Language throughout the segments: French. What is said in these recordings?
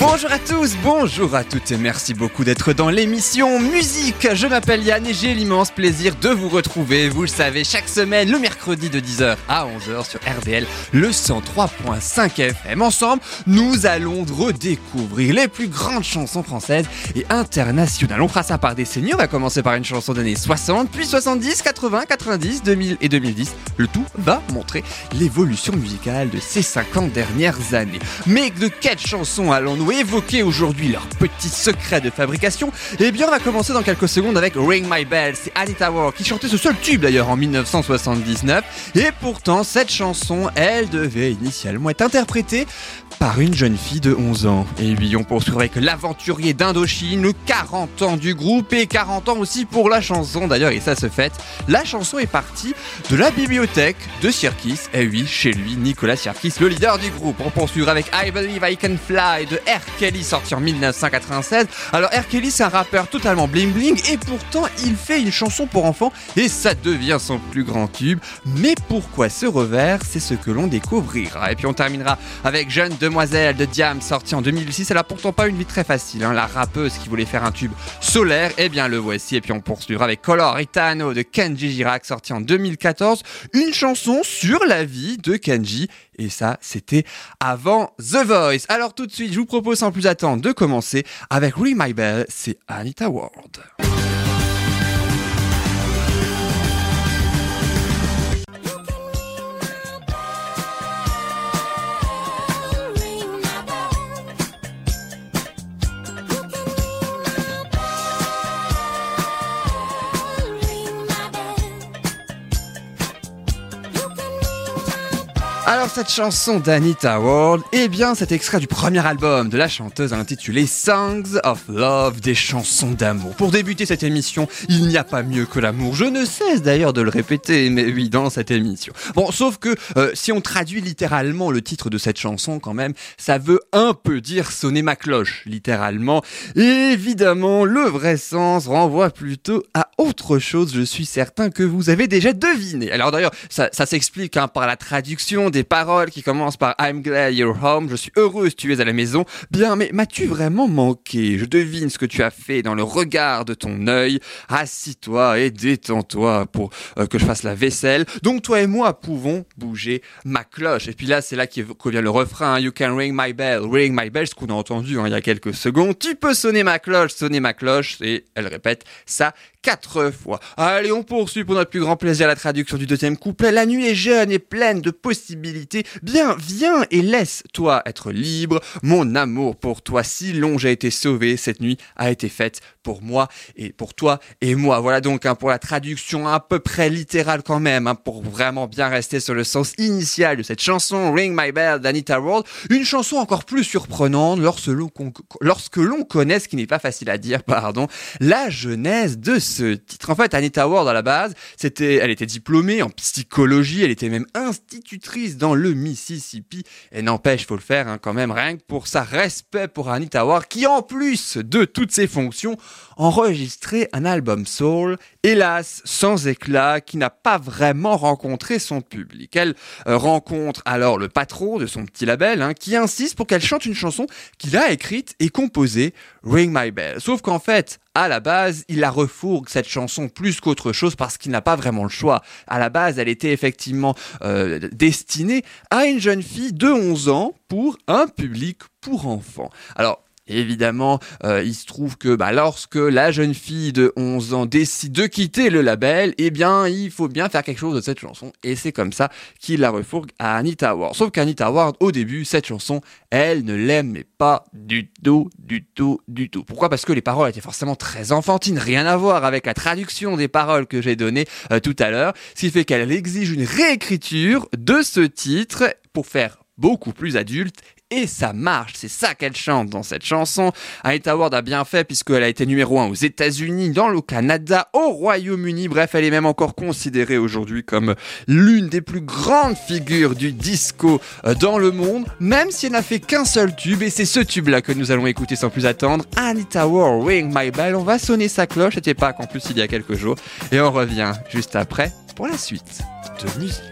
Bonjour à tous, bonjour à toutes et merci beaucoup d'être dans l'émission Musique. Je m'appelle Yann et j'ai l'immense plaisir de vous retrouver, vous le savez, chaque semaine le mercredi de 10h à 11h sur RDL, le 103.5 FM. Ensemble, nous allons redécouvrir les plus grandes chansons françaises et internationales. On fera ça par décennies, on va commencer par une chanson des années 60, puis 70, 80, 90, 2000 et 2010. Le tout va montrer l'évolution musicale de ces 50 dernières années. Mais de quelle chanson allons-nous évoquer aujourd'hui leur petit secret de fabrication, eh bien on va commencer dans quelques secondes avec Ring My Bell. C'est Anita Ward qui chantait ce seul tube d'ailleurs en 1979. Et pourtant cette chanson, elle devait initialement être interprétée par une jeune fille de 11 ans. Et oui, on poursuit avec l'aventurier d'Indochine, le 40 ans du groupe et 40 ans aussi pour la chanson d'ailleurs, et ça se fait. La chanson est partie de la bibliothèque de Sirkis, et oui, chez lui, Nicolas Sirkis, le leader du groupe. On poursuit avec I Believe I Can Fly de R. Kelly, sorti en 1996. Alors R. Kelly, c'est un rappeur totalement bling bling, et pourtant il fait une chanson pour enfants, et ça devient son plus grand tube. Mais pourquoi ce revers? C'est ce que l'on découvrira. Et puis on terminera avec Jeune Demoiselle de Diam, sorti en 2006. Elle a pourtant pas une vie très facile. hein. La rappeuse qui voulait faire un tube solaire, eh bien le voici. Et puis on poursuivra avec Color Itano de Kenji Girac, sorti en 2014. Une chanson sur la vie de Kenji. Et ça, c'était avant The Voice. Alors tout de suite, je vous propose sans plus attendre de commencer avec Ring My Bell. C'est Anita Ward. Alors cette chanson d'Anita Ward, eh bien c'est extrait du premier album de la chanteuse intitulé Songs of Love, des chansons d'amour. Pour débuter cette émission, il n'y a pas mieux que l'amour. Je ne cesse d'ailleurs de le répéter, mais oui, dans cette émission. Bon, sauf que euh, si on traduit littéralement le titre de cette chanson quand même, ça veut un peu dire sonner ma cloche, littéralement. Et évidemment, le vrai sens renvoie plutôt à autre chose, je suis certain que vous avez déjà deviné. Alors d'ailleurs, ça, ça s'explique hein, par la traduction des paroles qui commencent par I'm glad you're home, je suis heureuse tu es à la maison. Bien, mais m'as-tu vraiment manqué? Je devine ce que tu as fait dans le regard de ton œil. Assis-toi et détends-toi pour euh, que je fasse la vaisselle. Donc toi et moi pouvons bouger ma cloche. Et puis là, c'est là qu'il revient le refrain. hein. You can ring my bell, ring my bell, ce qu'on a entendu hein, il y a quelques secondes. Tu peux sonner ma cloche, sonner ma cloche. Et elle répète ça quatre fois. Allez, on poursuit pour notre plus grand plaisir la traduction du deuxième couplet. La nuit est jeune et pleine de possibilités. Bien, viens et laisse-toi être libre. Mon amour pour toi, si long j'ai été sauvé, cette nuit a été faite pour moi et pour toi et moi. Voilà donc hein, pour la traduction à peu près littérale quand même, hein, pour vraiment bien rester sur le sens initial de cette chanson Ring My Bell d'Anita Ward. Une chanson encore plus surprenante lorsque l'on, connaît, ce qui n'est pas facile à dire, pardon, la genèse de ce titre. En fait, Anita Ward, à la base, c'était, elle était diplômée en psychologie, elle était même institutrice dans le Mississippi. Et n'empêche, faut le faire hein, quand même, rien que pour ça, respect pour Anita Ward, qui en plus de toutes ses fonctions, enregistrait un album soul, hélas, sans éclat, qui n'a pas vraiment rencontré son public. Elle euh, rencontre alors le patron de son petit label, hein, qui insiste pour qu'elle chante une chanson qu'il a écrite et composée, Ring My Bell. Sauf qu'en fait, à la base, il la refourgue cette chanson plus qu'autre chose parce qu'il n'a pas vraiment le choix. À la base, elle était effectivement euh, destinée à une jeune fille de 11 ans pour un public pour enfants. Alors, Évidemment, euh, il se trouve que bah, lorsque la jeune fille de 11 ans décide de quitter le label, eh bien, il faut bien faire quelque chose de cette chanson. Et c'est comme ça qu'il la refourgue à Anita Ward. Sauf qu'Anita Ward, au début, cette chanson, elle ne l'aimait pas du tout, du tout, du tout. Pourquoi? Parce que les paroles étaient forcément très enfantines, rien à voir avec la traduction des paroles que j'ai données euh, tout à l'heure, ce qui fait qu'elle exige une réécriture de ce titre pour faire beaucoup plus adulte et ça marche. C'est ça qu'elle chante dans cette chanson. Anita Ward a bien fait puisqu'elle a été numéro 1 aux États-Unis, dans le Canada, au Royaume-Uni. Bref, elle est même encore considérée aujourd'hui comme l'une des plus grandes figures du disco euh, dans le monde, même si elle n'a fait qu'un seul tube et c'est ce tube-là que nous allons écouter sans plus attendre. Anita Ward, Ring My Bell. On va sonner sa cloche. C'était pas qu'en plus il y a quelques jours et on revient juste après pour la suite de musique.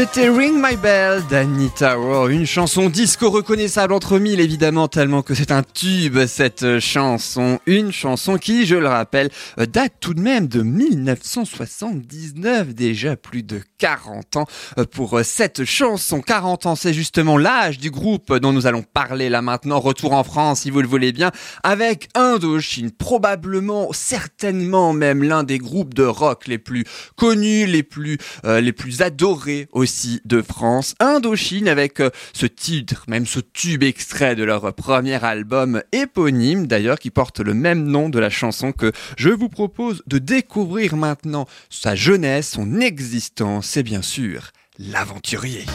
Sit Ring My Bell d'Anita Ward, une chanson disco reconnaissable entre mille évidemment tellement que c'est un tube cette chanson, une chanson qui, je le rappelle, date tout de même de 1979, déjà plus de 40 ans. Pour cette chanson. 40 ans, c'est justement l'âge du groupe dont nous allons parler là maintenant, retour en France si vous le voulez bien, avec Indochine, probablement, certainement même l'un des groupes de rock les plus connus, les plus, euh, les plus adorés aussi de France. Indochine avec euh, ce titre, même ce tube extrait de leur premier album éponyme d'ailleurs qui porte le même nom de la chanson que je vous propose de découvrir maintenant. Sa jeunesse, son existence, c'est bien sûr l'aventurier.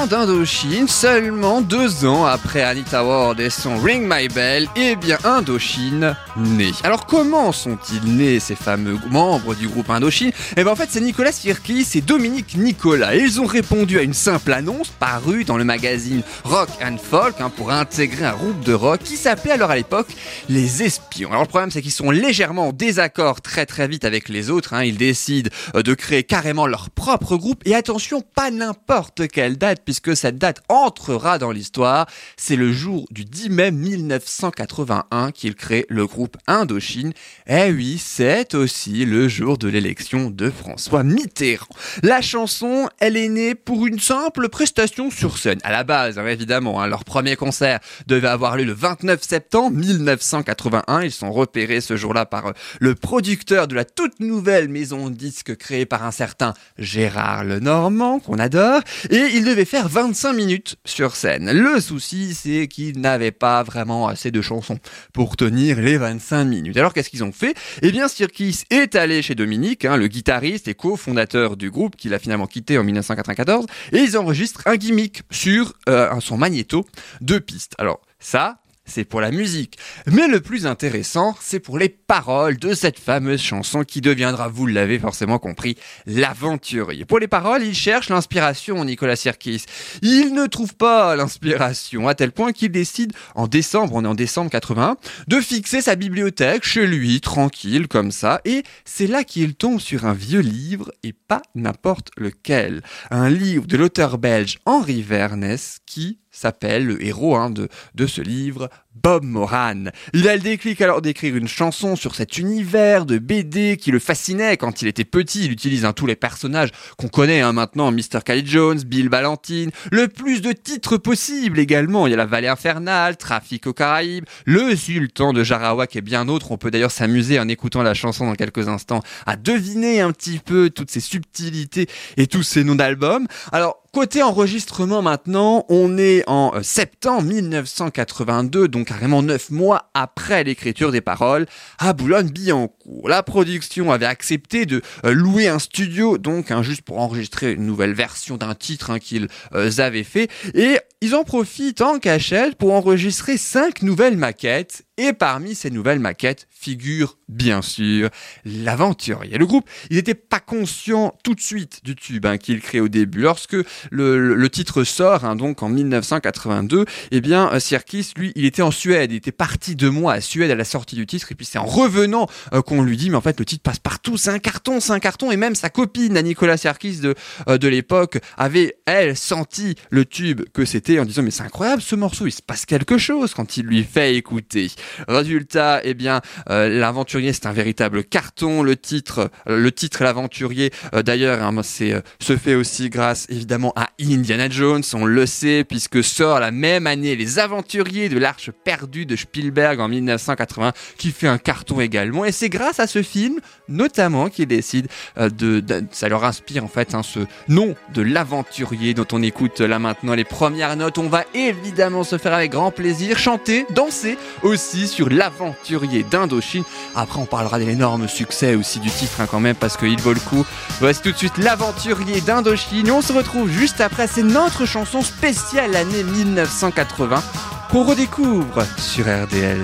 Ans d'Indochine, seulement deux ans après Anita Ward et son Ring My Bell, et bien Indochine naît. Alors comment sont-ils nés ces fameux membres du groupe Indochine? Eh bien en fait c'est Nicolas Sirkis et Dominique Nicolas. Ils ont répondu à une simple annonce parue dans le magazine Rock and Folk hein, pour intégrer un groupe de rock qui s'appelait alors à l'époque Les Espions. Alors le problème c'est qu'ils sont légèrement en désaccord très très vite avec les autres. hein. Ils décident euh, de créer carrément leur propre groupe et attention pas n'importe quelle date puisque cette date entrera dans l'histoire. C'est le jour du 10 mai 1981 qu'ils créent le groupe Indochine. Eh oui, c'est aussi le jour de l'élection de François Mitterrand. La chanson, elle est née pour une simple prestation sur scène. À la base, hein, évidemment, hein, leur premier concert devait avoir lieu le 29 septembre 1981. Ils sont repérés ce jour-là par euh, le producteur de la toute nouvelle maison de disques créée par un certain Gérard Lenormand, qu'on adore, et ils faire 25 minutes sur scène. Le souci, c'est qu'ils n'avaient pas vraiment assez de chansons pour tenir les 25 minutes. Alors qu'est-ce qu'ils ont fait? Eh bien, Sirkis est allé chez Dominique, hein, le guitariste et cofondateur du groupe qu'il a finalement quitté en 1994, et ils enregistrent un gimmick sur euh, son magnéto, deux pistes. Alors ça, c'est pour la musique. Mais le plus intéressant, c'est pour les paroles de cette fameuse chanson qui deviendra, vous l'avez forcément compris, l'aventurier. Pour les paroles, il cherche l'inspiration, Nicolas Sirkis. Il ne trouve pas l'inspiration, à tel point qu'il décide, en décembre, on est en décembre 81, de fixer sa bibliothèque chez lui, tranquille, comme ça, et c'est là qu'il tombe sur un vieux livre, et pas n'importe lequel. Un livre de l'auteur belge Henri Vernès, qui s'appelle le héros hein, de, de ce livre, Bob Moran. Il a le déclic alors d'écrire une chanson sur cet univers de BD qui le fascinait quand il était petit. Il utilise tous les personnages qu'on connaît hein, maintenant, Mr. Cali Jones, Bill Ballantine, le plus de titres possible également. Il y a la Vallée Infernale, Trafic aux Caraïbes, le Sultan de Jarawak et bien d'autres. On peut d'ailleurs s'amuser en écoutant la chanson dans quelques instants à deviner un petit peu toutes ces subtilités et tous ces noms d'albums. Alors, Côté enregistrement maintenant, on est en euh, septembre 1982, donc carrément neuf mois après l'écriture des paroles, à Boulogne-Billancourt. La production avait accepté de euh, louer un studio, donc hein, juste pour enregistrer une nouvelle version d'un titre hein, qu'ils euh, avaient fait, et ils en profitent en cachette pour enregistrer cinq nouvelles maquettes, et parmi ces nouvelles maquettes figure bien sûr l'aventurier. Le groupe, il n'était pas conscient tout de suite du tube hein, qu'il crée au début. Lorsque le, titre sort, hein, donc en 1982, eh bien, euh, Sirkis, lui, il était en Suède. Il était parti deux mois à Suède à la sortie du titre. Et puis c'est en revenant euh, qu'on lui dit, mais en fait, le titre passe partout. C'est un carton, c'est un carton. Et même sa copine, à Nicolas Sirkis de, euh, de l'époque, avait, elle, senti le tube que c'était en disant, mais c'est incroyable ce morceau. Il se passe quelque chose quand il lui fait écouter. Résultat, eh bien, euh, l'aventurier, c'est un véritable carton. Le titre, euh, le titre l'aventurier, euh, d'ailleurs, hein, c'est se fait aussi grâce évidemment à Indiana Jones. On le sait puisque sort la même année Les Aventuriers de l'Arche perdue de Spielberg en 1980, qui fait un carton également. Et c'est grâce à ce film, notamment, qu'ils décident euh, de, de- ça leur inspire en fait hein, ce nom de l'aventurier dont on écoute là maintenant les premières notes. On va évidemment se faire avec grand plaisir chanter, danser aussi sur l'aventurier d'Indochine. Après, on parlera de l'énorme succès aussi du titre hein, quand même parce qu'il vaut le coup. Voici tout de suite l'aventurier d'Indochine. On se retrouve juste après. C'est notre chanson spéciale l'année 1980 qu'on redécouvre sur RDL.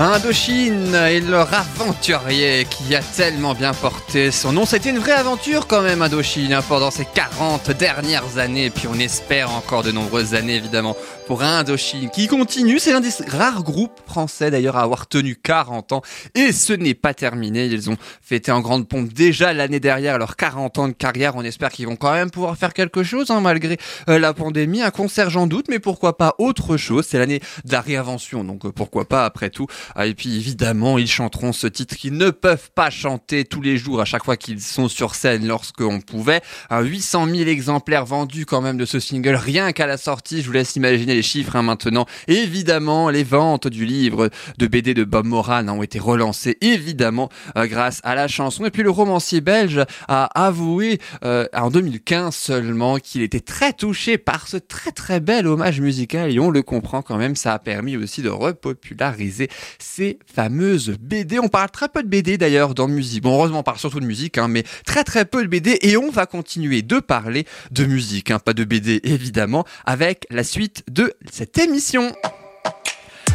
Indochine et leur aventurier qui a tellement bien porté son nom. C'était une vraie aventure quand même, Indochine, hein, pendant ces 40 dernières années. Et puis on espère encore de nombreuses années, évidemment, pour Indochine qui continue. C'est l'un des rares groupes français d'ailleurs à avoir tenu 40 ans. Et ce n'est pas terminé. Ils ont fêté en grande pompe déjà l'année dernière leurs 40 ans de carrière. On espère qu'ils vont quand même pouvoir faire quelque chose hein, malgré euh, la pandémie. Un concert, j'en doute, mais pourquoi pas autre chose? C'est l'année de la réinvention, donc euh, pourquoi pas après tout. Ah, et puis évidemment, ils chanteront ce titre qu'ils ne peuvent pas chanter tous les jours à chaque fois qu'ils sont sur scène lorsqu'on pouvait. Un 800 000 exemplaires vendus quand même de ce single rien qu'à la sortie. Je vous laisse imaginer les chiffres hein, maintenant. Évidemment, les ventes du livre de BD de Bob Moran ont été relancées évidemment euh, grâce à la chanson. Et puis le romancier belge a avoué euh, en 2015 seulement qu'il était très touché par ce très très bel hommage musical et on le comprend quand même. Ça a permis aussi de repopulariser ces fameuses BD. On parle très peu de BD d'ailleurs dans musique. Bon, heureusement, on parle surtout de musique, hein, mais très très peu de BD et on va continuer de parler de musique, hein, pas de BD évidemment, avec la suite de cette émission.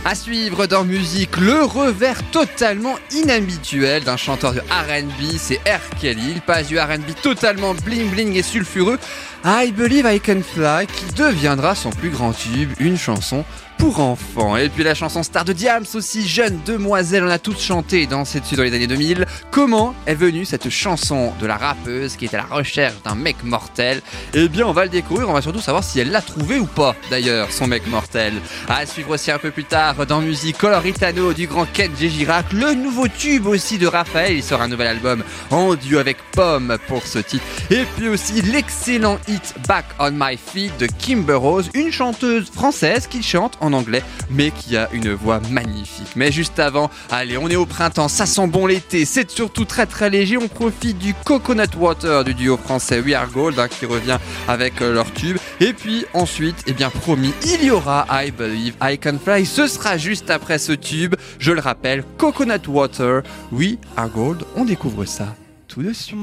À suivre dans musique, le revers totalement inhabituel d'un chanteur de R&B, c'est R. Kelly. Il passe du R&B totalement bling bling et sulfureux à I Believe I Can Fly, qui deviendra son plus grand tube, une chanson pour enfants. Et puis la chanson star de Diams aussi, jeune demoiselle, on a tous chanté et dansé dessus dans les années 2000. Comment est venue cette chanson de la rappeuse qui est à la recherche d'un mec mortel? Eh bien, on va le découvrir, on va surtout savoir si elle l'a trouvé ou pas, d'ailleurs, son mec mortel. À suivre aussi un peu plus tard dans musique Coloritano du grand Ken J. Girac, le nouveau tube aussi de Raphaël, il sort un nouvel album en duo avec Pomme pour ce titre. Et puis aussi l'excellent hit Back on My Feet de Kimber Rose, une chanteuse française qui chante anglais mais qui a une voix magnifique. Mais juste avant, allez, on est au printemps, ça sent bon l'été, c'est surtout très très léger, on profite du Coconut Water du duo français We Are Gold hein, qui revient avec euh, leur tube. Et puis ensuite, eh bien promis, il y aura I Believe I Can Fly, ce sera juste après ce tube, je le rappelle, Coconut Water, We Are Gold, on découvre ça tout de suite.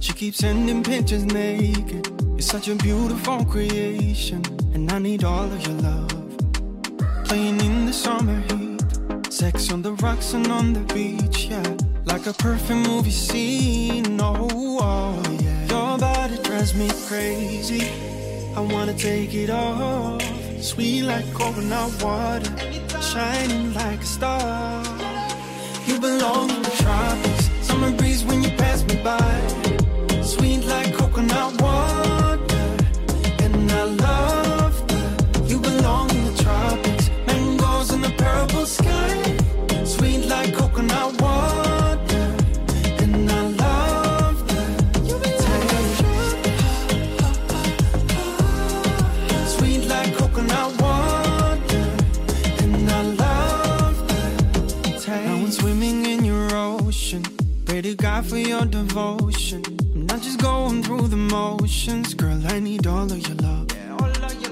She sending pictures. You're such a beautiful creation, and I need all of your love. Playing in the summer heat, sex on the rocks and on the beach, yeah. Like a perfect movie scene, oh, oh yeah. Your body drives me crazy. I wanna take it off. Sweet like coconut water, shining like a star. You belong in the tropics. Summer breeze when you pass me by. Sweet like coconut water. Down when swimming in your ocean? Pray to God for your devotion. I'm not just going through the motions, girl. I need all of your love.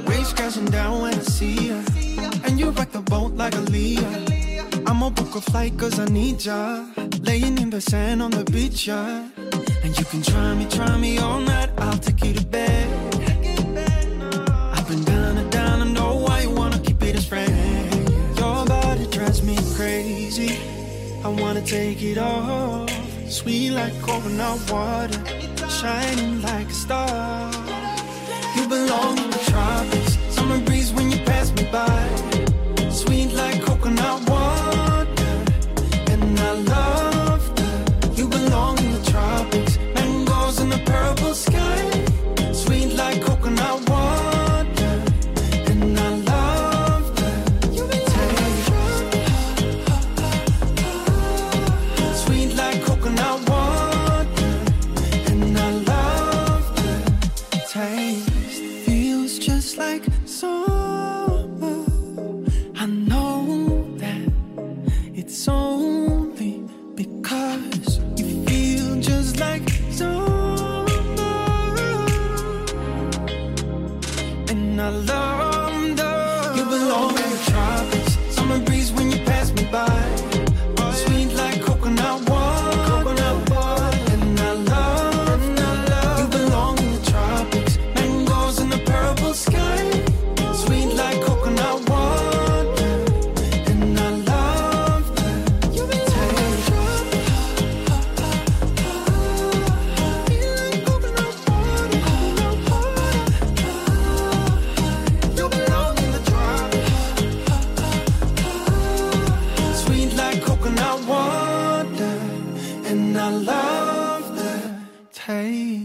Ways crashing down and see ya. And you rock the boat like a Leah. I'ma book a flight cause I need ya. Laying in the sand on the beach, yeah. And you can try me, try me all night. I'll take you to bed. I've been down and down, I know why you wanna keep it as friends. Your body drives me crazy. I wanna take it off. Sweet like coconut water, shining like a star. You belong in the tropics.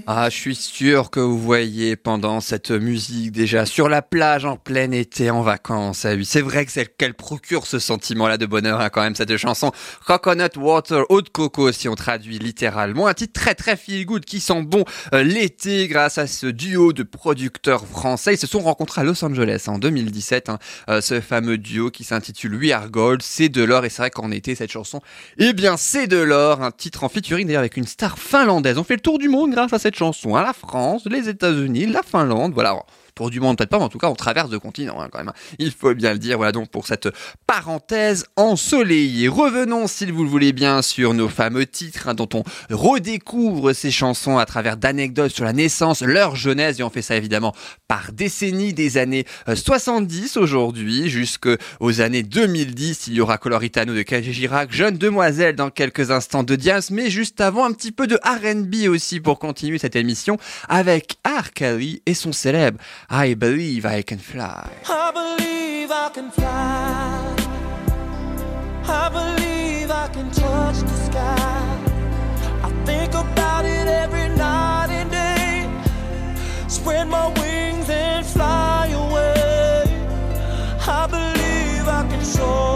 Ah, je suis sûr que vous voyez pendant cette musique déjà sur la plage en plein été en vacances. Ah oui, c'est vrai que c'est qu'elle procure ce sentiment-là de bonheur hein, quand même cette chanson Coconut Water, eau de coco si on traduit littéralement. Un titre très très feel good qui sent bon euh, l'été grâce à ce duo de producteurs français. Ils se sont rencontrés à Los Angeles en 2017. hein, euh, ce fameux duo qui s'intitule We Are Gold, c'est de l'or et c'est vrai qu'en été cette chanson, eh bien c'est de l'or. Un titre en featuring d'ailleurs avec une star finlandaise. On fait le tour du monde grâce à cette chanson. hein. La France, les États-Unis, la Finlande, voilà. Tour du monde peut-être pas, mais en tout cas on traverse de continents hein, quand même. Il faut bien le dire. Voilà donc pour cette parenthèse ensoleillée. Revenons s'il vous le voulez bien sur nos fameux titres hein, dont on redécouvre ces chansons à travers d'anecdotes sur la naissance, leur jeunesse et on fait ça évidemment par décennies des années euh, 70 aujourd'hui jusqu'aux années 2010. Il y aura Coloritano de KG Girac, Jeune Demoiselle dans quelques instants de Diams, mais juste avant un petit peu de R&B aussi pour continuer cette émission avec. Kelly et son célèbre I Believe I Can Fly. I believe I can fly. I believe I can touch the sky. I think about it every night and day. Spread my wings and fly away. I believe I can soar.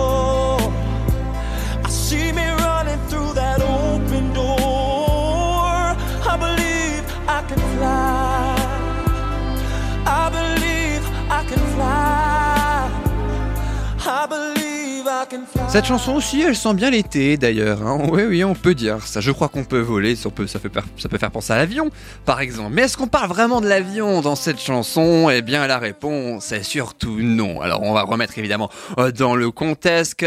Cette chanson aussi, elle sent bien l'été d'ailleurs. Hein. Oui, oui, on peut dire ça. Je crois qu'on peut voler. Ça peut, faire penser à l'avion, par exemple. Mais est-ce qu'on parle vraiment de l'avion dans cette chanson? Eh bien, la réponse est surtout non. Alors, on va remettre évidemment euh, dans le contexte que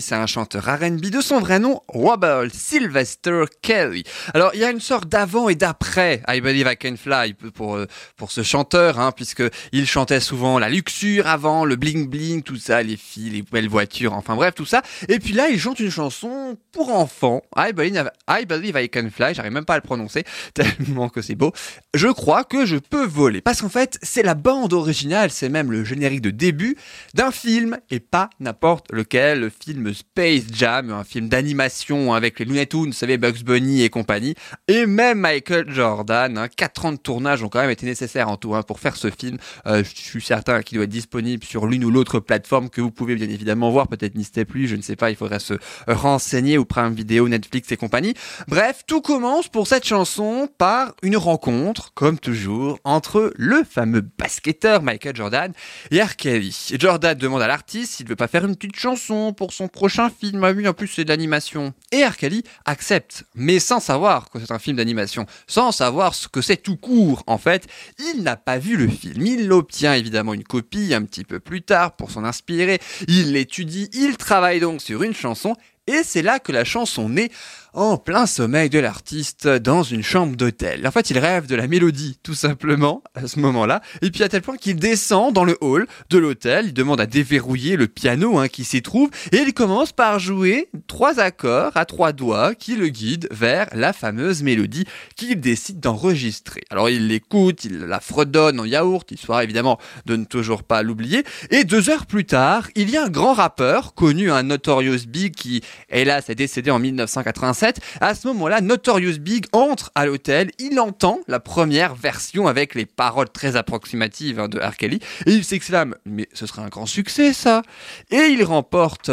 c'est un chanteur R&B de son vrai nom, Robert Sylvester Kelly. Alors, il y a une sorte d'avant et d'après I Believe I Can Fly pour euh, pour ce chanteur, hein, puisque chantait souvent la luxure avant, le bling bling, tout ça, les filles, les belles voitures, enfin bref, tout ça. Et puis là, il chante une chanson pour enfants, I Believe I, Believe I Can Fly, j'arrive même pas à le prononcer, tellement que c'est beau. Je crois que je peux voler. Parce qu'en fait, c'est la bande originale, c'est même le générique de début d'un film, et pas n'importe lequel, le film Space Jam, un film d'animation avec les Looney Tunes, vous savez, Bugs Bunny et compagnie, et même Michael Jordan. Hein, 4 ans de tournage ont quand même été nécessaires en tout hein, pour faire ce film. Euh, je suis certain qu'il doit être disponible sur l'une ou l'autre plateforme que vous pouvez bien évidemment voir, peut-être Disney+, je ne sais pas, il faudrait se renseigner ou Prime Vidéo, Netflix et compagnie. Bref, tout commence pour cette chanson par une rencontre, comme toujours, entre le fameux basketteur Michael Jordan et R. Kelly. Jordan demande à l'artiste s'il veut pas faire une petite chanson pour son prochain film. Ah oui, en plus c'est de l'animation. Et R. Kelly accepte, mais sans savoir que c'est un film d'animation, sans savoir ce que c'est tout court. En fait, il n'a pas vu le film. Il obtient évidemment une copie un petit peu plus tard pour s'en inspirer. Il l'étudie, il travaille donc sur une chanson. Et c'est là que la chanson naît en plein sommeil de l'artiste dans une chambre d'hôtel. En fait, il rêve de la mélodie, tout simplement, à ce moment-là. Et puis à tel point qu'il descend dans le hall de l'hôtel, il demande à déverrouiller le piano hein, qui s'y trouve, et il commence par jouer trois accords à trois doigts qui le guident vers la fameuse mélodie qu'il décide d'enregistrer. Alors il l'écoute, il la fredonne en yaourt, histoire évidemment de ne toujours pas l'oublier. Et deux heures plus tard, il y a un grand rappeur, connu un Notorious Big, qui hélas est décédé en 1987. À ce moment-là, Notorious Big entre à l'hôtel, il entend la première version avec les paroles très approximatives hein, de R. Kelly, et il s'exclame « Mais ce serait un grand succès ça !» Et il remporte...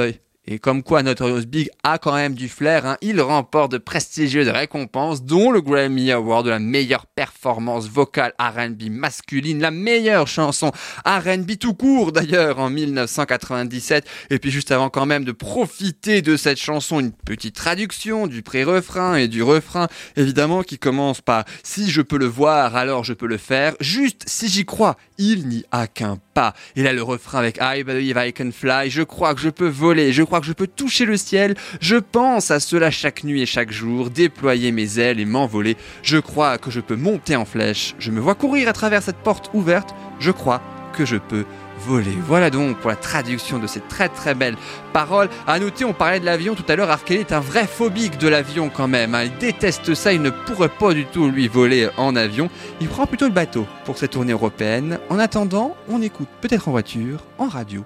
Et comme quoi Notorious Big a quand même du flair, hein, il remporte de prestigieuses récompenses, dont le Grammy Award de la meilleure performance vocale R&B masculine, la meilleure chanson R&B tout court d'ailleurs en 1997. Et puis juste avant quand même de profiter de cette chanson, une petite traduction du pré-refrain et du refrain, évidemment qui commence par si je peux le voir, alors je peux le faire. Juste si j'y crois, il n'y a qu'un pas. Et là le refrain avec I believe I can fly, je crois que je peux voler, je crois que je peux toucher le ciel, je pense à cela chaque nuit et chaque jour, déployer mes ailes et m'envoler, je crois que je peux monter en flèche, je me vois courir à travers cette porte ouverte, je crois que je peux voler. Voilà donc pour la traduction de ces très très belles paroles. À noter, on parlait de l'avion tout à l'heure, Arkeli est un vrai phobique de l'avion quand même. hein. Il déteste ça, il ne pourrait pas du tout lui voler en avion. Il prend plutôt le bateau pour cette tournée européenne. En attendant, on écoute peut-être en voiture, en radio,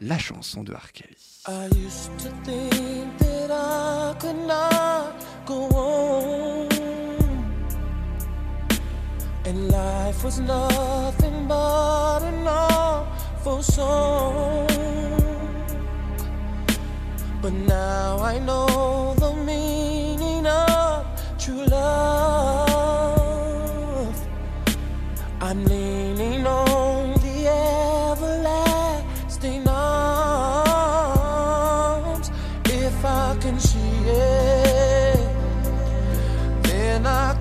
la chanson de Arkeli. I used to think that I could not go on. And life was nothing but an awful song. But now I know the meaning of true love. I'm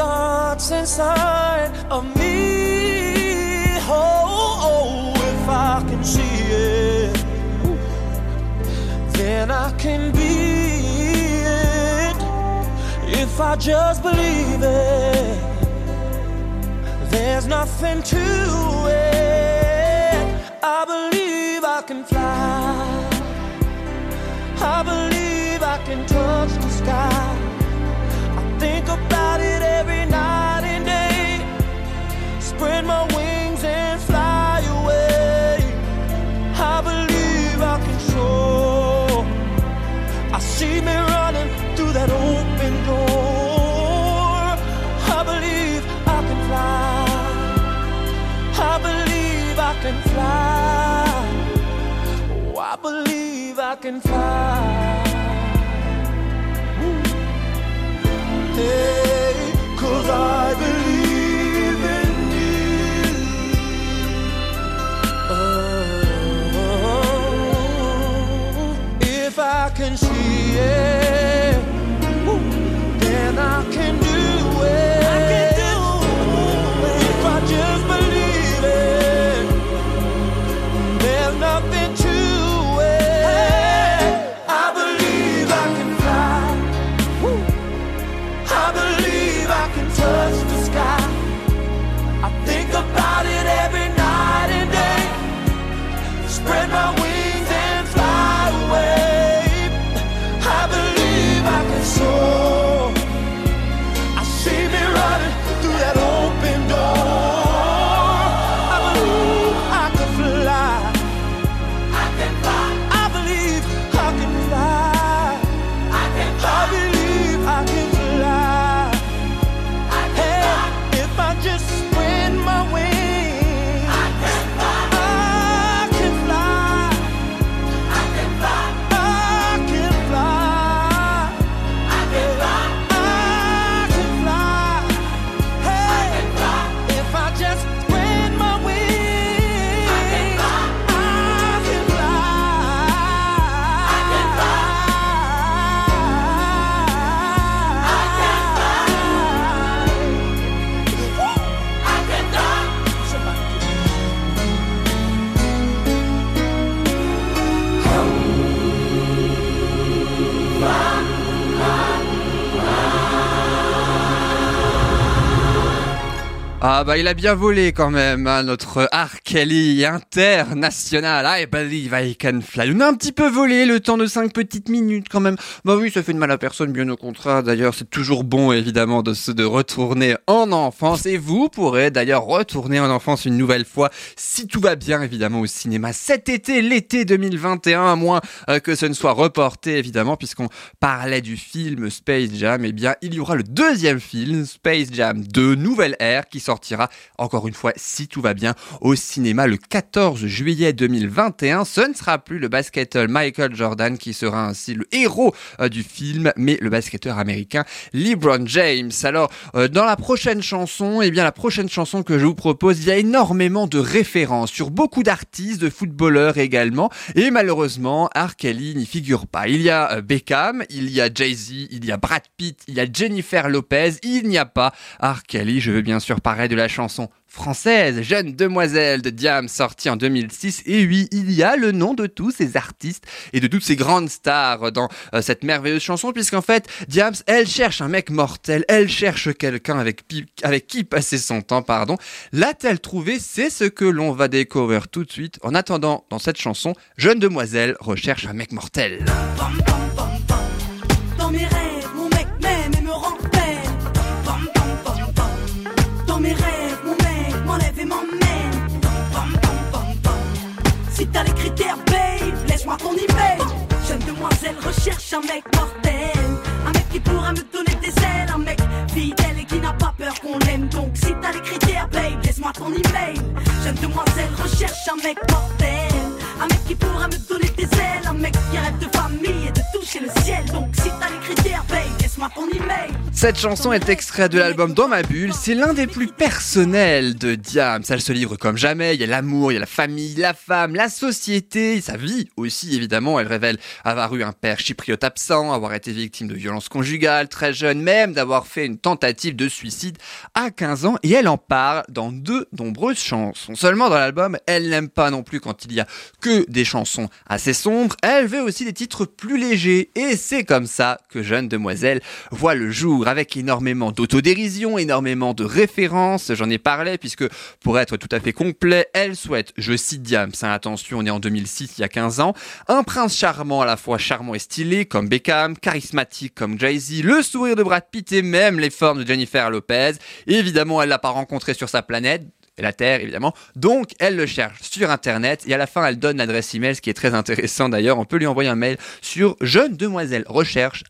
starts inside of me. Oh, oh, if I can see it, then I can be it. If I just believe it, there's nothing to it. See me running through that open door. I believe I can fly. I believe I can fly. Oh, I believe I can fly. Hey, see Ah bah il a bien volé quand même, hein, notre R. International. I believe I can fly. On a un petit peu volé le temps de 5 petites minutes quand même. Bah oui, ça fait de mal à personne, bien au contraire. D'ailleurs, c'est toujours bon évidemment de de retourner en enfance. Et vous pourrez d'ailleurs retourner en enfance une nouvelle fois si tout va bien évidemment au cinéma cet été, l'été 2021, à moins euh, que ce ne soit reporté évidemment, puisqu'on parlait du film Space Jam. Eh bien, il y aura le deuxième film Space Jam 2, Nouvelle Ère, qui sortira encore une fois si tout va bien au cinéma le 14 juillet 2021. Ce ne sera plus le basketteur Michael Jordan qui sera ainsi le héros euh, du film, mais le basketteur américain LeBron James. Alors, euh, dans la prochaine chanson, eh bien la prochaine chanson que je vous propose, il y a énormément de références sur beaucoup d'artistes, de footballeurs également, et malheureusement, R. Kelly n'y figure pas. Il y a euh, Beckham, il y a Jay-Z, il y a Brad Pitt, il y a Jennifer Lopez, il n'y a pas R. Kelly. Je veux bien sûr parler de la chanson française, Jeune Demoiselle de Diam, sortie en 2006. Et oui, il y a le nom de tous ces artistes et de toutes ces grandes stars dans euh, cette merveilleuse chanson, puisqu'en fait, Diams, elle cherche un mec mortel, elle cherche quelqu'un avec, qui passer son temps, pardon. L'a-t-elle trouvé? C'est ce que l'on va découvrir tout de suite. En attendant, dans cette chanson, Jeune Demoiselle recherche un mec mortel. Laisse-moi ton email. Jeune demoiselle recherche un mec mortel. Un mec qui pourra me donner des ailes. Un mec fidèle et qui n'a pas peur qu'on l'aime. Donc si t'as les critères, babe, laisse-moi ton email. Jeune demoiselle recherche un mec mortel. Un mec qui pourra me donner des ailes. Un mec qui rêve de famille et de toucher le ciel. Donc si t'as les critères, babe, laisse-moi ton email. Cette chanson est extrait de l'album Dans ma bulle. C'est l'un des plus personnels de Diams. Elle se livre comme jamais. Il y a l'amour, il y a la famille, la femme, la société, sa vie aussi évidemment. Elle révèle avoir eu un père chypriote absent, avoir été victime de violences conjugales très jeune, même d'avoir fait une tentative de suicide à 15 ans. Et elle en parle dans de nombreuses chansons. Seulement dans l'album, elle n'aime pas non plus quand il y a que des chansons assez sombres. Elle veut aussi des titres plus légers. Et c'est comme ça que Jeune Demoiselle voit le jour avec énormément d'autodérision, énormément de références. J'en ai parlé puisque pour être tout à fait complet, elle souhaite, je cite Diams, hein, attention, on est en 2006, il y a 15 ans, un prince charmant à la fois charmant et stylé comme Beckham, charismatique comme Jay-Z, le sourire de Brad Pitt et même les formes de Jennifer Lopez. Évidemment, elle l'a pas rencontré sur sa planète, la Terre évidemment. Donc elle le cherche sur internet et à la fin elle donne l'adresse email, ce qui est très intéressant d'ailleurs. On peut lui envoyer un mail sur jeune demoiselle recherche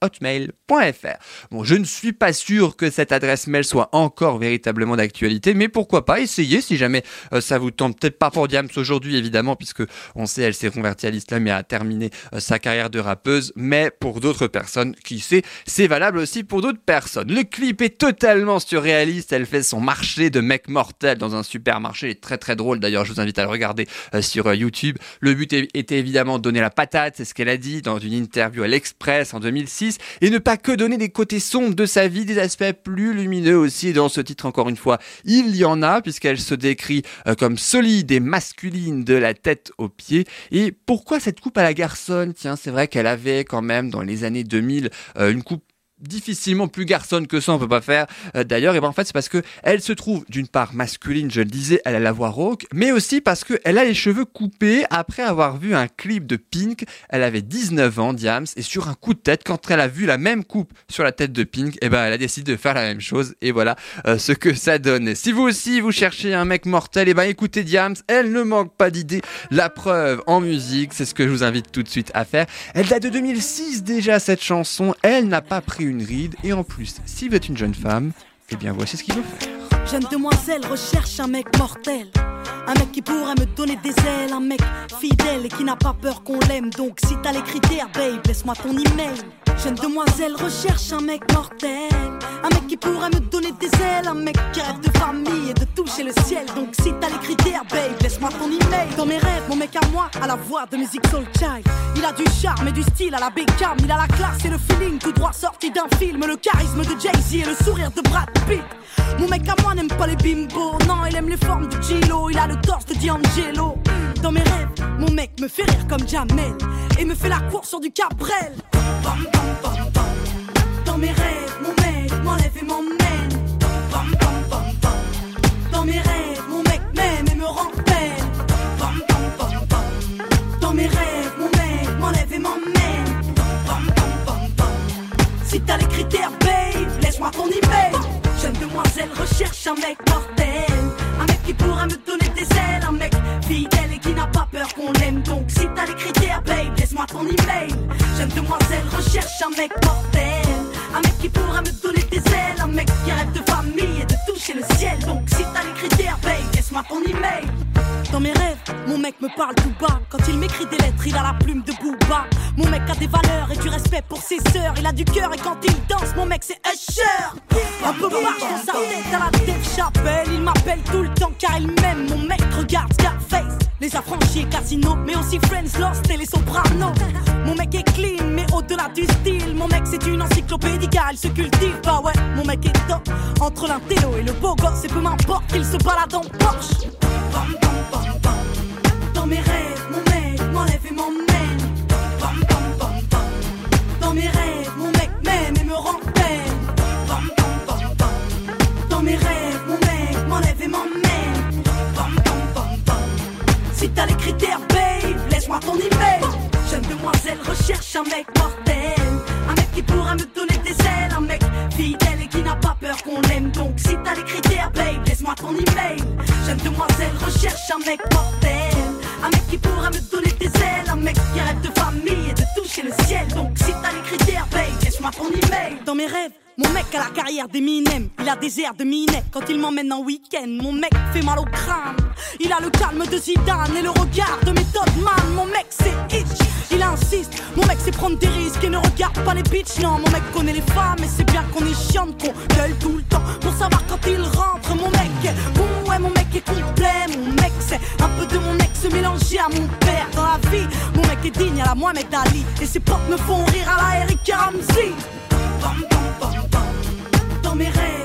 hotmail.fr. Bon, je ne suis pas sûr que cette adresse mail soit encore véritablement d'actualité, mais pourquoi pas essayer si jamais euh, ça vous tente. Peut-être pas pour Diams aujourd'hui évidemment, puisque on sait elle s'est convertie à l'islam et a terminé euh, sa carrière de rappeuse, mais pour d'autres personnes, qui sait, c'est valable aussi pour d'autres personnes. Le clip est totalement surréaliste. Elle fait son marché de mec dans un supermarché. Il est très très drôle d'ailleurs. Je vous invite à le regarder euh, sur euh, YouTube. Le but était évidemment de donner la patate, c'est ce qu'elle a dit dans une interview à l'Express en 2006, et ne pas que donner des côtés sombres de sa vie, des aspects plus lumineux aussi. Dans ce titre, encore une fois, il y en a puisqu'elle se décrit euh, comme solide et masculine de la tête aux pieds. Et pourquoi cette coupe à la garçonne? Tiens, c'est vrai qu'elle avait quand même dans les années 2000 euh, une coupe difficilement plus garçonne que ça on peut pas faire. Euh, d'ailleurs et ben en fait c'est parce que elle se trouve d'une part masculine je le disais elle a la voix rauque mais aussi parce que elle a les cheveux coupés. Après avoir vu un clip de Pink elle avait 19 ans Diams et sur un coup de tête quand elle a vu la même coupe sur la tête de Pink et ben elle a décidé de faire la même chose et voilà euh, ce que ça donne. Si vous aussi vous cherchez un mec mortel et ben écoutez Diams elle ne manque pas d'idées. La preuve en musique c'est ce que je vous invite tout de suite à faire. Elle date de 2006 déjà cette chanson. Elle n'a pas pris une ride et en plus si vous êtes une jeune femme eh bien voici ce qu'il faut faire Jeune demoiselle recherche un mec mortel. Un mec qui pourrait me donner des ailes. Un mec fidèle et qui n'a pas peur qu'on l'aime. Donc si t'as les critères, babe, laisse-moi ton email. Jeune demoiselle recherche un mec mortel. Un mec qui pourrait me donner des ailes. Un mec qui rêve de famille et de toucher le ciel. Donc si t'as les critères, babe, laisse-moi ton email. Dans mes rêves, mon mec à moi a la voix de musique soul child. Il a du charme et du style à la Beckham. Il a la classe et le feeling tout droit sorti d'un film. Le charisme de Jay-Z et le sourire de Brad Pitt. Mon mec à moi n'aime pas les bimbos. Non, il aime les formes de Gilo. Il a le torse de D'Angelo. Dans mes rêves, mon mec me fait rire comme Jamel. Et me fait la course sur du Cabrel. Dans mes rêves, mon mec Friends Lost et les Sopranos. Mon mec est clean, mais au-delà du style. Mon mec c'est une encyclopédie il se cultive. Bah ouais, mon mec est top. Entre l'intello et le beau gosse, et peu m'importe qu'il se balade en airs de Minet quand il m'emmène en week-end. Mon mec fait mal au crâne. Il a le calme de Zidane et le regard de Method Man. Mon mec c'est itch. Il insiste. Mon mec c'est prendre des risques et ne regarde pas les bitches. Non, mon mec connaît les femmes et c'est bien qu'on est chiante, qu'on gueule tout le temps pour savoir quand il rentre. Mon mec est bon, ouais, mon mec est complet. Mon mec c'est un peu de mon ex mélangé à mon père dans la vie. Mon mec est digne à la Mohamed Ali et ses potes me font rire à la Eric Ramsey. Dans mes rêves,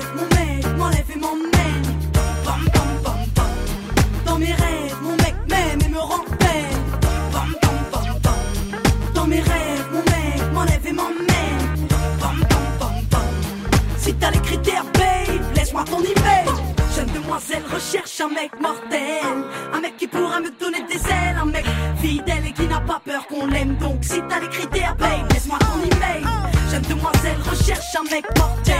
Si t'as les critères, babe, laisse-moi ton email. Jeune demoiselle recherche un mec mortel. Un mec qui pourra me donner des ailes. Un mec fidèle et qui n'a pas peur qu'on l'aime. Donc si t'as les critères, babe, laisse-moi ton email. Jeune demoiselle recherche un mec mortel.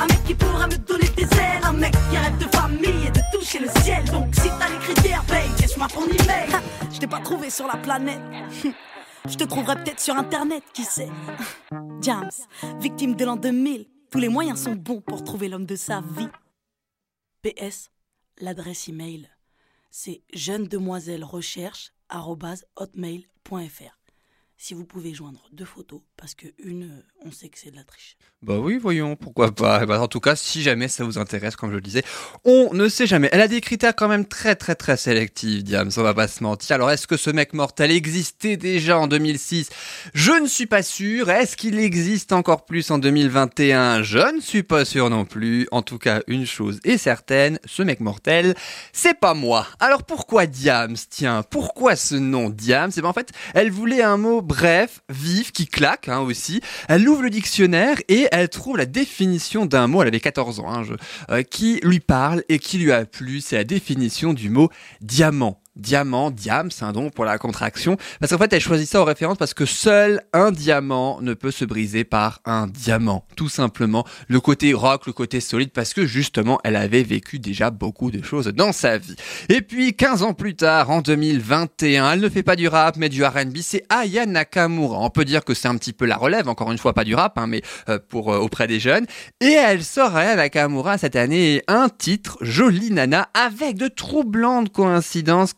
Un mec qui pourra me donner des ailes. Un mec qui rêve de famille et de toucher le ciel. Donc si t'as les critères, babe, laisse-moi ton email. Je t'ai pas trouvé sur la planète. Je te trouverai peut-être sur internet, qui sait. James, victime de l'an 2000. Tous les moyens sont bons pour trouver l'homme de sa vie. PS, l'adresse email, c'est jeune demoiselle recherche hotmail.fr. Si vous pouvez joindre deux photos, parce que une, euh, on sait que c'est de la triche. Bah oui, voyons, pourquoi pas. Eh ben, en tout cas, si jamais ça vous intéresse, comme je le disais, on ne sait jamais. Elle a des critères quand même très très très sélectifs, Diams, on va pas se mentir. Alors est-ce que ce mec mortel existait déjà en 2006 Je ne suis pas sûr. Est-ce qu'il existe encore plus en 2021 Je ne suis pas sûr non plus. En tout cas, une chose est certaine, ce mec mortel, c'est pas moi. Alors pourquoi Diams Tiens, pourquoi ce nom Diams Eh ben en fait, elle voulait un mot bref, vif, qui claque hein, aussi. Ouvre le dictionnaire et elle trouve la définition d'un mot, elle avait 14 ans, hein, euh, qui lui parle et qui lui a plu. C'est la définition du mot diamant. Diamant, diam, c'est un nom pour la contraction. Parce qu'en fait, elle choisit ça en référence parce que seul un diamant ne peut se briser par un diamant. Tout simplement, le côté rock, le côté solide, parce que justement, elle avait vécu déjà beaucoup de choses dans sa vie. Et puis, 15 ans plus tard, en 2021, elle ne fait pas du rap, mais du R&B, c'est Aya Nakamura. On peut dire que c'est un petit peu la relève, encore une fois, pas du rap, hein, mais euh, pour euh, auprès des jeunes. Et elle sort, Aya Nakamura, cette année, un titre, Jolie Nana, avec de troublantes coïncidences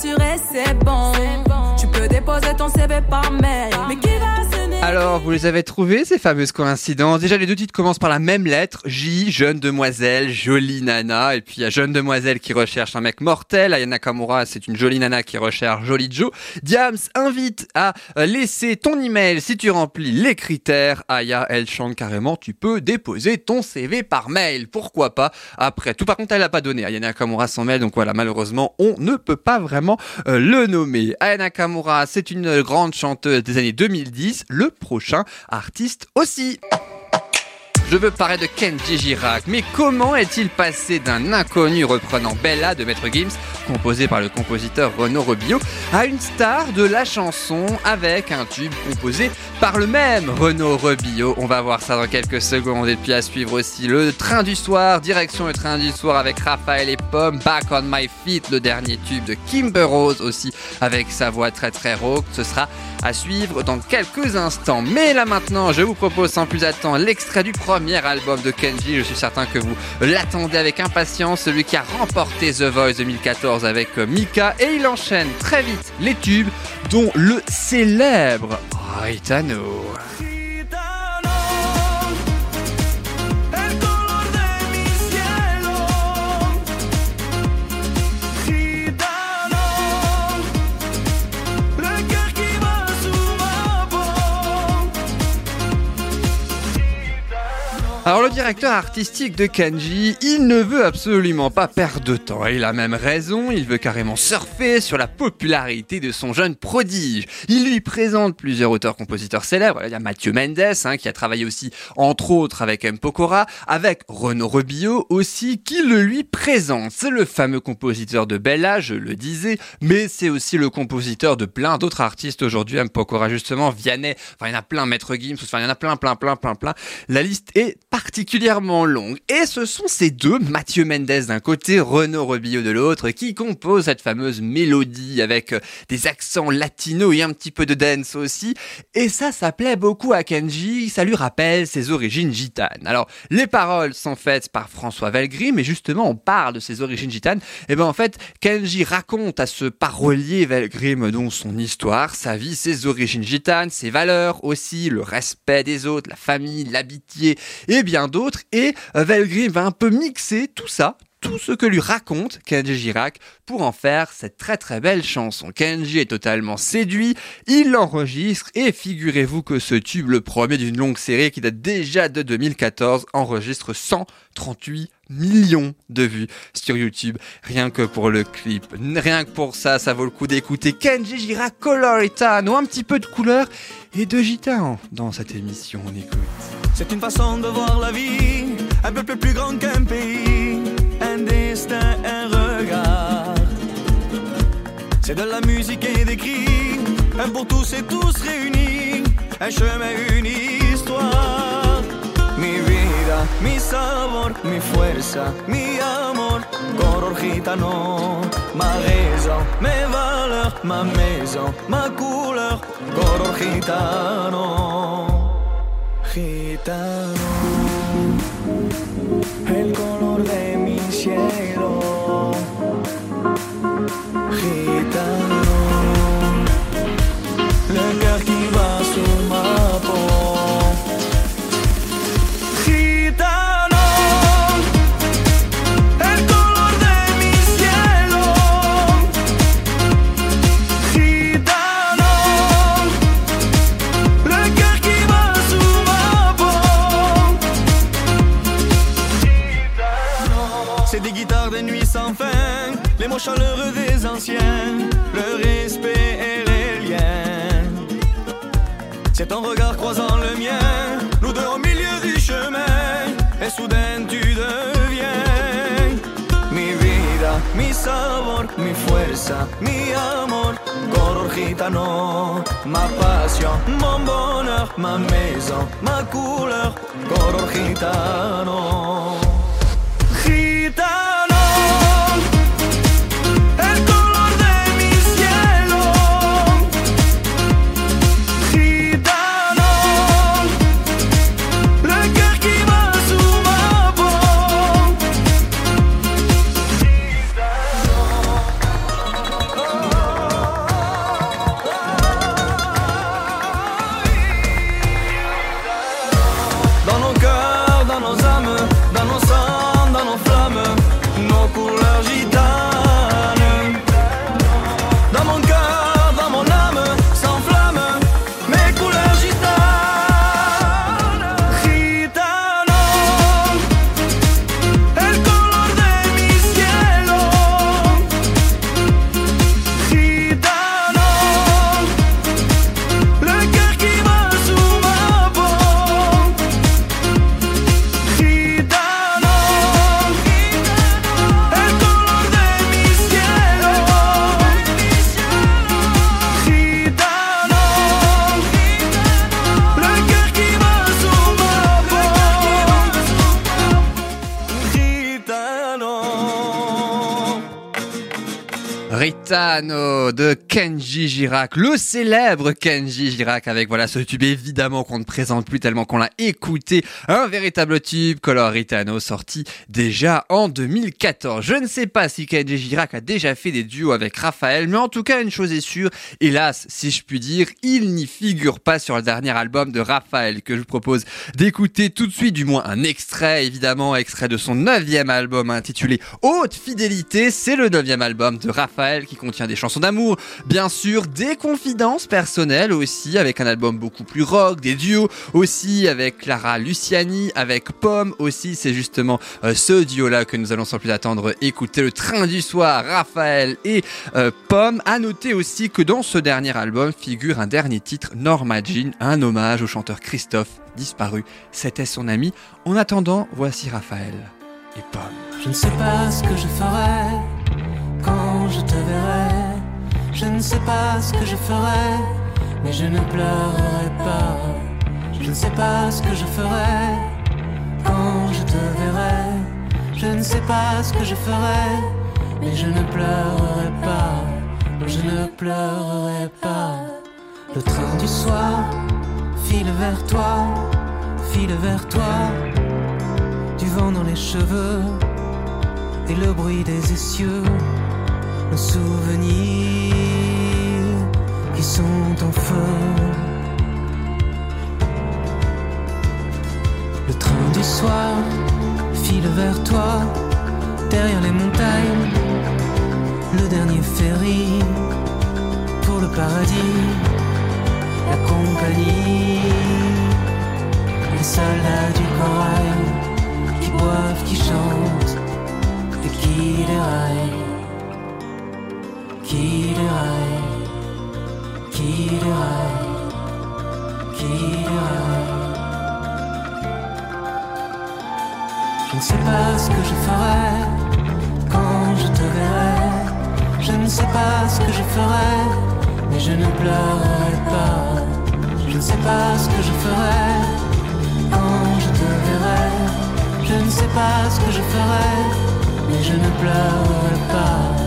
c'est bon. Tu peux déposer ton CV par mail. Mais qui va sonner Alors, vous les avez trouvés, ces fameuses coïncidences? Déjà, les deux titres commencent par la même lettre. J, jeune demoiselle, jolie nana. Et puis, il y a jeune demoiselle qui recherche un mec mortel. Ayana Kamura, c'est une jolie nana qui recherche joli Joe. Diams invite à euh, laisser ton email si tu remplis les critères. Aya, elle chante carrément, tu peux déposer ton CV par mail. Pourquoi pas? Après tout, par contre, elle a pas donné. Ayana Kamura son mail, donc voilà, malheureusement, on ne peut pas vraiment euh, le nommer. Ayana Kamura, c'est une grande chanteuse des années 2010. Le prochain artiste aussi. Je veux parler de Kenji Girac, mais comment est-il passé d'un inconnu reprenant Bella de Maître Gims, composé par le compositeur Renaud Robillot, à une star de la chanson avec un tube composé par le même Renaud Robillot On va voir ça dans quelques secondes, et puis à suivre aussi le train du soir, direction le train du soir avec Raphaël et Pomme, Back on My Feet, le dernier tube de Kimber Rose aussi, avec sa voix très très rauque, ce sera à suivre dans quelques instants. Mais là maintenant, je vous propose sans plus attendre l'extrait du premier album de Kenji. Je suis certain que vous l'attendez avec impatience, celui qui a remporté The Voice 2014 avec euh, Mika. Et il enchaîne très vite les tubes, dont le célèbre Aitano. Alors le directeur artistique de Kenji, il ne veut absolument pas perdre de temps. Et il a même raison, il veut carrément surfer sur la popularité de son jeune prodige. Il lui présente plusieurs auteurs-compositeurs célèbres. Il y a Mathieu Mendes, hein, qui a travaillé aussi, entre autres, avec M. Pokora, avec Renaud Robillot aussi, qui le lui présente. C'est le fameux compositeur de Bella, je le disais, mais c'est aussi le compositeur de plein d'autres artistes aujourd'hui. M. Pokora, justement, Vianney, enfin il y en a plein, Maître Gims, enfin il y en a plein, plein, plein, plein, plein. La liste est particulièrement longue. Et ce sont ces deux, Mathieu Mendes d'un côté, Renaud Robillot de l'autre, qui composent cette fameuse mélodie avec euh, des accents latinos et un petit peu de dance aussi. Et ça, ça plaît beaucoup à Kenji, ça lui rappelle ses origines gitanes. Alors, les paroles sont faites par François Velgrim, mais justement, on parle de ses origines gitanes. Et ben en fait, Kenji raconte à ce parolier Velgrim donc son histoire, sa vie, ses origines gitanes, ses valeurs aussi, le respect des autres, la famille, l'amitié et bien d'autres. Et euh, Velgrim va un peu mixer tout ça, tout ce que lui raconte Kenji Girac pour en faire cette très très belle chanson. Kenji est totalement séduit, il l'enregistre et figurez-vous que ce tube, le premier d'une longue série qui date déjà de 2014, enregistre 138 millions de vues sur YouTube, rien que pour le clip. Rien que pour ça, ça vaut le coup d'écouter Kenji Girac Coloritano, un petit peu de couleur et de gitan dans cette émission. On écoute. C'est une façon de voir la vie, un peuple plus grand qu'un pays, un destin, un regard. C'est de la musique et des cris, un pour tous et tous réunis, un chemin, une histoire. Mi vida, mi sabor, mi fuerza, mi amor, color gitano, ma raison, mes valeurs, ma maison, ma couleur, color gitano. Gitano, el chaleureux des anciens, le respect et les liens. C'est ton regard croisant le mien, nous deux au milieu du chemin, et soudain tu deviens mi vida, mi sabor, mi fuerza, mi amor, color gitano, ma passion, mon bonheur, ma maison, ma couleur, color. Gitano, de Kenji Girac, le célèbre Kenji Girac avec voilà ce tube évidemment qu'on ne présente plus tellement qu'on l'a écouté, un véritable tube Coloritano sorti déjà en 2014. Je ne sais pas si Kenji Girac a déjà fait des duos avec Raphaël, mais en tout cas une chose est sûre, hélas si je puis dire, il n'y figure pas sur le dernier album de Raphaël que je vous propose d'écouter tout de suite, du moins un extrait évidemment, extrait de son neuvième album intitulé Haute Fidélité, c'est le neuvième album de Raphaël qui contient des chansons d'amour, bien sûr, des confidences personnelles aussi, avec un album beaucoup plus rock, des duos aussi avec Clara Luciani, avec Pomme aussi, c'est justement euh, ce duo-là que nous allons sans plus attendre écouter, le train du soir, Raphaël et euh, Pomme. À noter aussi que dans ce dernier album figure un dernier titre, Norma Jean, un hommage au chanteur Christophe, disparu. C'était son ami. En attendant, voici Raphaël et Pomme. Je ne sais pas ce que je ferai quand je te verrai. Je ne sais pas ce que je ferai, mais je ne pleurerai pas. Je ne sais pas ce que je ferai quand je te verrai. Je ne sais pas ce que je ferai, mais je ne pleurerai pas. Je ne pleurerai pas. Le train du soir file vers toi, file vers toi. Du vent dans les cheveux et le bruit des essieux, souvenirs qui sont en feu. Le train du soir file vers toi, derrière les montagnes, le dernier ferry pour le paradis, la compagnie, les soldats du corail qui boivent, qui chantent et qui déraillent, qui déraillent, qui déraillent, qui déraillent. Je ne sais pas ce que je ferai quand je te verrai. Je ne sais pas ce que je ferai, mais je ne pleurerai pas. Je ne sais pas ce que je ferai quand je te verrai. Je ne sais pas ce que je ferai, mais je ne pleurerai pas.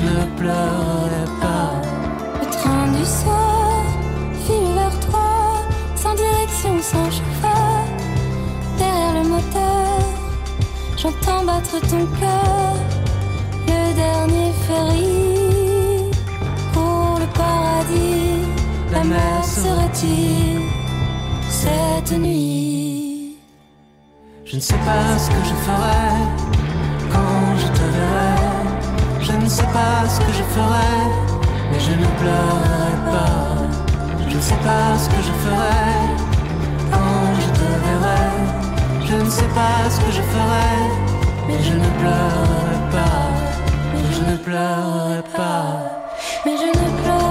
Je ne pleurerai pas. Le train du soir file vers toi, sans direction, sans chauffeur. Derrière le moteur, j'entends battre ton cœur. Le dernier ferry pour le paradis. La mer se retire cette nuit? Je ne sais pas ce que je ferai quand je te verrai. Je ne sais pas ce que je ferai, mais je ne pleurerai pas. Je ne sais pas ce que je ferai quand je te verrai. Je ne sais pas ce que je ferai, mais je ne pleurerai pas. Mais je ne pleurerai pas. Mais je ne pleurerai pas.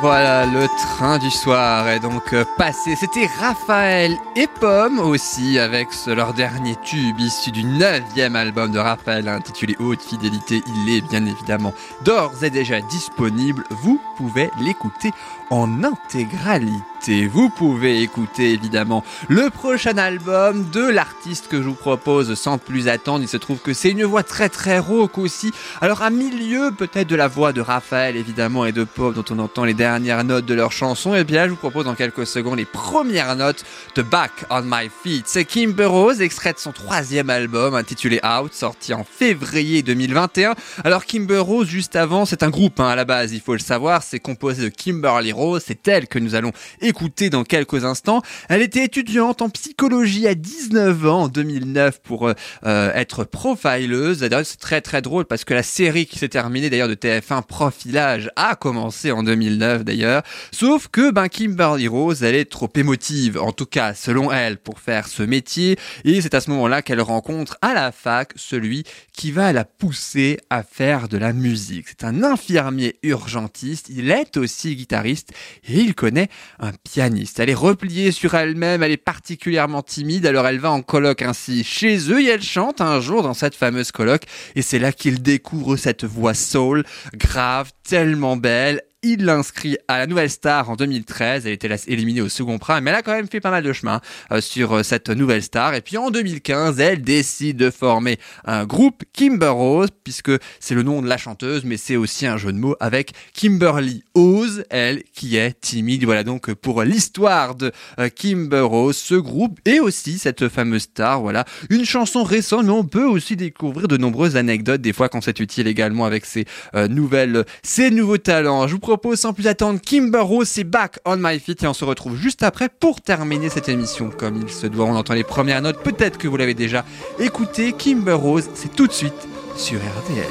Voilà, le train du soir est donc euh, passé. C'était Raphaël et Pomme aussi avec leur dernier tube issu du neuvième album de Raphaël intitulé Haute Fidélité. Il est bien évidemment d'ores et déjà disponible. Vous pouvez l'écouter en intégralité. Vous pouvez écouter évidemment le prochain album de l'artiste que je vous propose sans plus attendre. Il se trouve que c'est une voix très très rauque aussi. Alors à milieu peut-être de la voix de Raphaël évidemment et de Pop dont on entend les dernières notes de leur chanson, et bien là je vous propose dans quelques secondes les premières notes de Back on My Feet. C'est Kimber Rose, extrait de son troisième album intitulé Out, sorti en février 2021. Alors Kimber Rose juste avant, c'est un groupe hein, à la base, il faut le savoir, c'est composé de Kimberly Rose, c'est elle que nous allons écouter dans quelques instants. Elle était étudiante en psychologie à 19 ans en 2009 pour euh, euh, être profileuse. D'ailleurs, c'est très très drôle parce que la série qui s'est terminée d'ailleurs de TF1 Profilage a commencé en 2009 d'ailleurs. Sauf que ben Kimberly Rose, elle est trop émotive, en tout cas selon elle, pour faire ce métier. Et c'est à ce moment-là qu'elle rencontre à la fac celui qui va la pousser à faire de la musique. C'est un infirmier urgentiste, il est aussi guitariste et il connaît un pianiste. Elle est repliée sur elle-même, elle est particulièrement timide, alors elle va en colloque ainsi chez eux et elle chante un jour dans cette fameuse colloque et c'est là qu'il découvre cette voix soul, grave, tellement belle, il l'inscrit à la Nouvelle Star en 2013. Elle était éliminée au second prime, mais elle a quand même fait pas mal de chemin euh, sur euh, cette Nouvelle Star. Et puis en 2015, elle décide de former un groupe Kimber Rose, puisque c'est le nom de la chanteuse, mais c'est aussi un jeu de mots avec Kimberly Ose, elle qui est timide. Voilà donc pour l'histoire de euh, Kimber Rose, ce groupe et aussi cette fameuse star. Voilà une chanson récente, mais on peut aussi découvrir de nombreuses anecdotes des fois quand c'est utile également avec ces euh, nouvelles, ces nouveaux talents. Je vous sans plus attendre Kimber Rose, c'est Back on My Feet et on se retrouve juste après pour terminer cette émission comme il se doit. On entend les premières notes, peut-être que vous l'avez déjà écouté. Kimber Rose, c'est tout de suite sur RTL,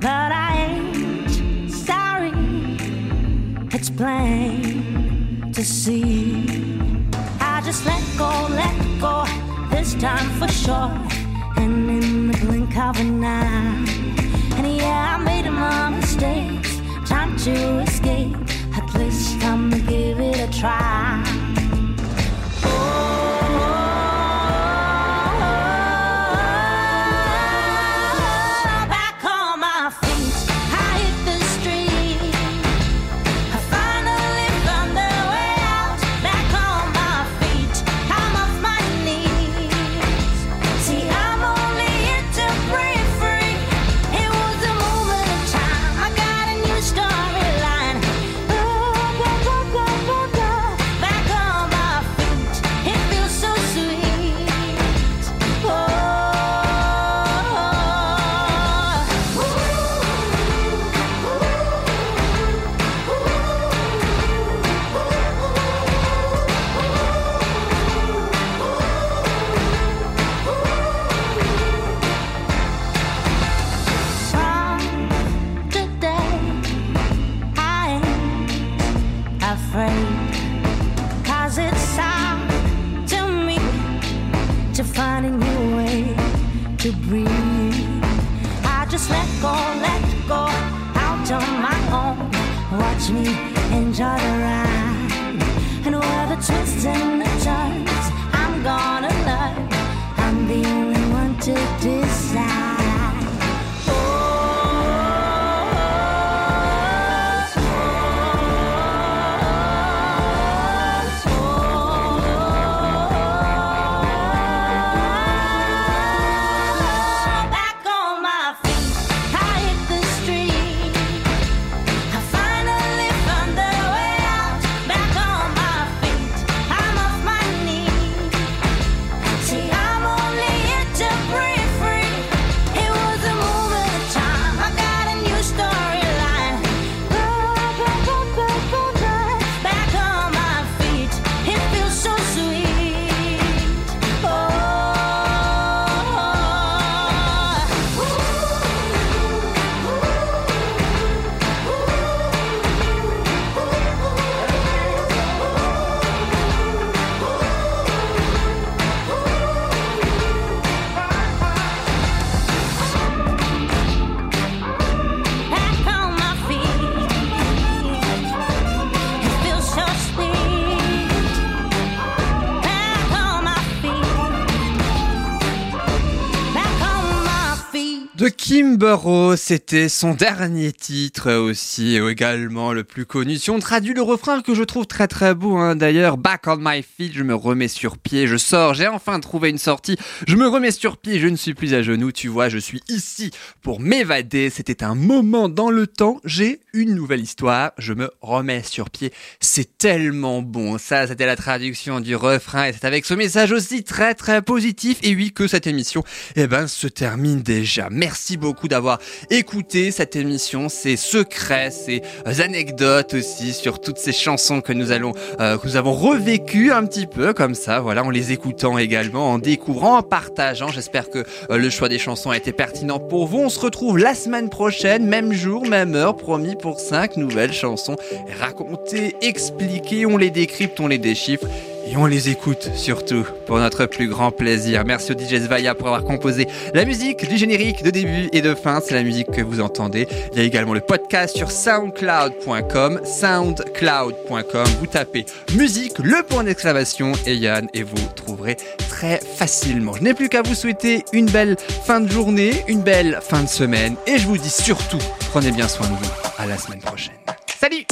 but I ain't sorry. To see. I just let go, let go this time for sure, and in the blink of an eye. And yeah, I made my mistakes, time to escape. At least I'm gonna give it a try. c'est c'était son dernier titre aussi, également le plus connu. Si on traduit le refrain que je trouve très très beau, hein, d'ailleurs, Back on my feet, je me remets sur pied, je sors, j'ai enfin trouvé une sortie, je me remets sur pied, je ne suis plus à genoux, tu vois, je suis ici pour m'évader, c'était un moment dans le temps, j'ai une nouvelle histoire, je me remets sur pied, c'est tellement bon, ça c'était la traduction du refrain, et c'est avec ce message aussi très très positif, et oui que cette émission, eh ben, se termine déjà. Merci beaucoup d'avoir écouté cette émission, ces secrets, ces euh, anecdotes aussi sur toutes ces chansons que nous allons, euh, nous avons revécues un petit peu comme ça, voilà, en les écoutant également, en découvrant, en partageant. J'espère que euh, le choix des chansons a été pertinent pour vous. On se retrouve la semaine prochaine, même jour, même heure, promis pour cinq nouvelles chansons racontées, expliquées. On les décrypte, on les déchiffre. Et on les écoute surtout pour notre plus grand plaisir. Merci au DJ Svaya pour avoir composé la musique du générique de début et de fin. C'est la musique que vous entendez. Il y a également le podcast sur soundcloud.com, soundcloud.com. Vous tapez musique, le point d'exclamation et Yann et vous trouverez très facilement. Je n'ai plus qu'à vous souhaiter une belle fin de journée, une belle fin de semaine et je vous dis surtout, prenez bien soin de vous. À la semaine prochaine. Salut!